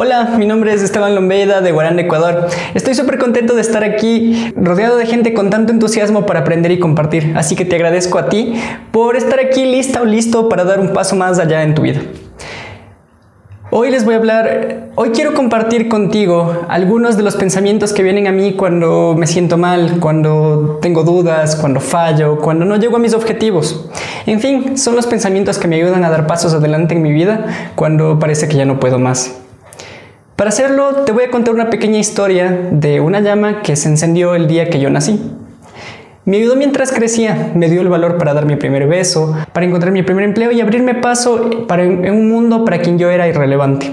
Hola, mi nombre es Esteban Lombeda de Guarán, Ecuador. Estoy súper contento de estar aquí rodeado de gente con tanto entusiasmo para aprender y compartir. Así que te agradezco a ti por estar aquí lista o listo para dar un paso más allá en tu vida. Hoy les voy a hablar, hoy quiero compartir contigo algunos de los pensamientos que vienen a mí cuando me siento mal, cuando tengo dudas, cuando fallo, cuando no llego a mis objetivos. En fin, son los pensamientos que me ayudan a dar pasos adelante en mi vida cuando parece que ya no puedo más. Para hacerlo, te voy a contar una pequeña historia de una llama que se encendió el día que yo nací. Me ayudó mientras crecía, me dio el valor para dar mi primer beso, para encontrar mi primer empleo y abrirme paso para en un mundo para quien yo era irrelevante.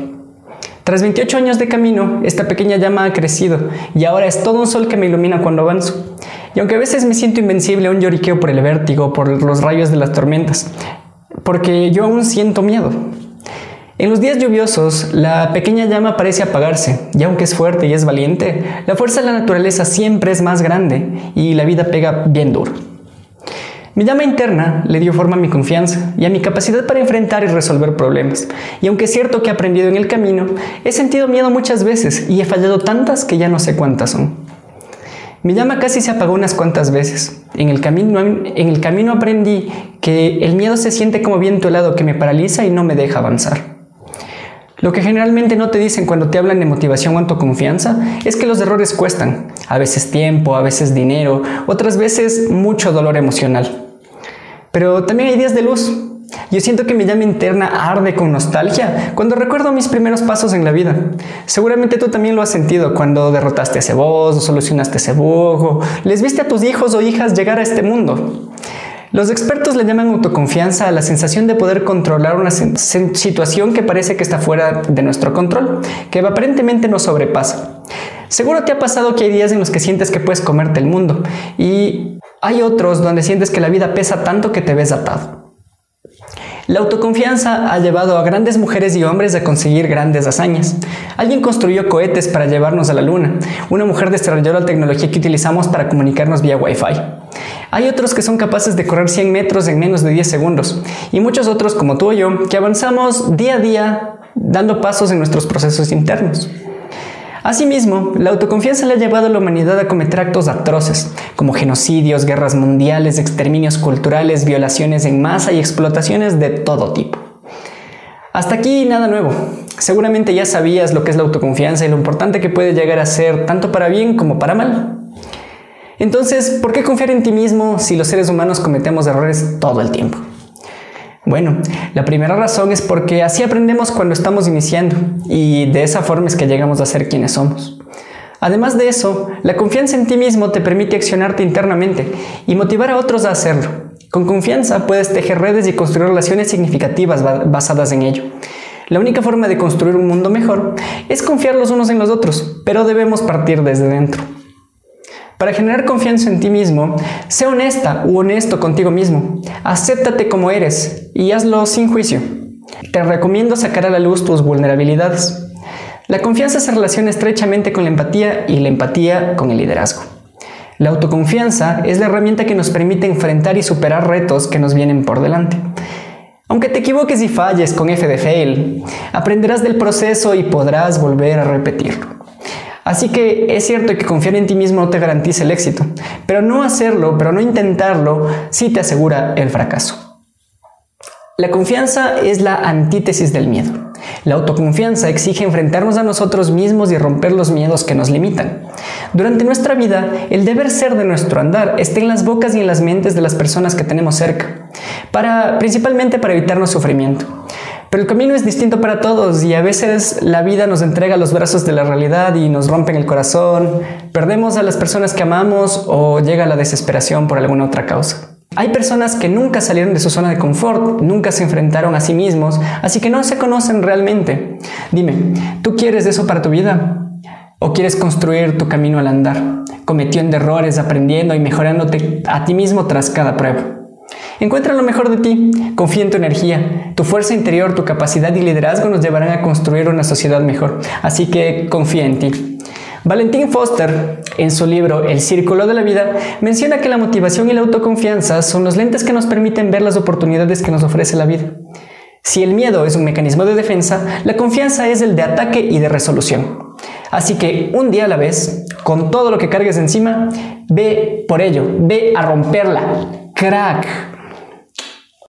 Tras 28 años de camino, esta pequeña llama ha crecido y ahora es todo un sol que me ilumina cuando avanzo. Y aunque a veces me siento invencible, un lloriqueo por el vértigo, por los rayos de las tormentas, porque yo aún siento miedo. En los días lluviosos, la pequeña llama parece apagarse, y aunque es fuerte y es valiente, la fuerza de la naturaleza siempre es más grande y la vida pega bien duro. Mi llama interna le dio forma a mi confianza y a mi capacidad para enfrentar y resolver problemas. Y aunque es cierto que he aprendido en el camino, he sentido miedo muchas veces y he fallado tantas que ya no sé cuántas son. Mi llama casi se apagó unas cuantas veces. En el, camino, en el camino aprendí que el miedo se siente como viento helado que me paraliza y no me deja avanzar. Lo que generalmente no te dicen cuando te hablan de motivación o autoconfianza es que los errores cuestan, a veces tiempo, a veces dinero, otras veces mucho dolor emocional. Pero también hay días de luz. Yo siento que mi llama interna arde con nostalgia cuando recuerdo mis primeros pasos en la vida. Seguramente tú también lo has sentido cuando derrotaste ese boss o solucionaste ese bug les viste a tus hijos o hijas llegar a este mundo. Los expertos le llaman autoconfianza a la sensación de poder controlar una situación que parece que está fuera de nuestro control, que aparentemente nos sobrepasa. Seguro te ha pasado que hay días en los que sientes que puedes comerte el mundo y hay otros donde sientes que la vida pesa tanto que te ves atado. La autoconfianza ha llevado a grandes mujeres y hombres a conseguir grandes hazañas. Alguien construyó cohetes para llevarnos a la luna. Una mujer desarrolló la tecnología que utilizamos para comunicarnos vía Wi-Fi. Hay otros que son capaces de correr 100 metros en menos de 10 segundos. Y muchos otros, como tú o yo, que avanzamos día a día dando pasos en nuestros procesos internos. Asimismo, la autoconfianza le ha llevado a la humanidad a cometer actos atroces, como genocidios, guerras mundiales, exterminios culturales, violaciones en masa y explotaciones de todo tipo. Hasta aquí nada nuevo. Seguramente ya sabías lo que es la autoconfianza y lo importante que puede llegar a ser tanto para bien como para mal. Entonces, ¿por qué confiar en ti mismo si los seres humanos cometemos errores todo el tiempo? Bueno, la primera razón es porque así aprendemos cuando estamos iniciando y de esa forma es que llegamos a ser quienes somos. Además de eso, la confianza en ti mismo te permite accionarte internamente y motivar a otros a hacerlo. Con confianza puedes tejer redes y construir relaciones significativas basadas en ello. La única forma de construir un mundo mejor es confiar los unos en los otros, pero debemos partir desde dentro. Para generar confianza en ti mismo, sé honesta u honesto contigo mismo. Acéptate como eres y hazlo sin juicio. Te recomiendo sacar a la luz tus vulnerabilidades. La confianza se relaciona estrechamente con la empatía y la empatía con el liderazgo. La autoconfianza es la herramienta que nos permite enfrentar y superar retos que nos vienen por delante. Aunque te equivoques y falles con F de fail, aprenderás del proceso y podrás volver a repetirlo. Así que es cierto que confiar en ti mismo no te garantiza el éxito, pero no hacerlo, pero no intentarlo, sí te asegura el fracaso. La confianza es la antítesis del miedo. La autoconfianza exige enfrentarnos a nosotros mismos y romper los miedos que nos limitan. Durante nuestra vida, el deber ser de nuestro andar está en las bocas y en las mentes de las personas que tenemos cerca, para, principalmente para evitarnos sufrimiento. Pero el camino es distinto para todos y a veces la vida nos entrega los brazos de la realidad y nos rompen el corazón, perdemos a las personas que amamos o llega la desesperación por alguna otra causa. Hay personas que nunca salieron de su zona de confort, nunca se enfrentaron a sí mismos, así que no se conocen realmente. Dime, ¿tú quieres eso para tu vida? ¿O quieres construir tu camino al andar, cometiendo errores, aprendiendo y mejorándote a ti mismo tras cada prueba? Encuentra lo mejor de ti, confía en tu energía, tu fuerza interior, tu capacidad y liderazgo nos llevarán a construir una sociedad mejor, así que confía en ti. Valentín Foster, en su libro El Círculo de la Vida, menciona que la motivación y la autoconfianza son los lentes que nos permiten ver las oportunidades que nos ofrece la vida. Si el miedo es un mecanismo de defensa, la confianza es el de ataque y de resolución. Así que un día a la vez, con todo lo que cargues encima, ve por ello, ve a romperla. Crack.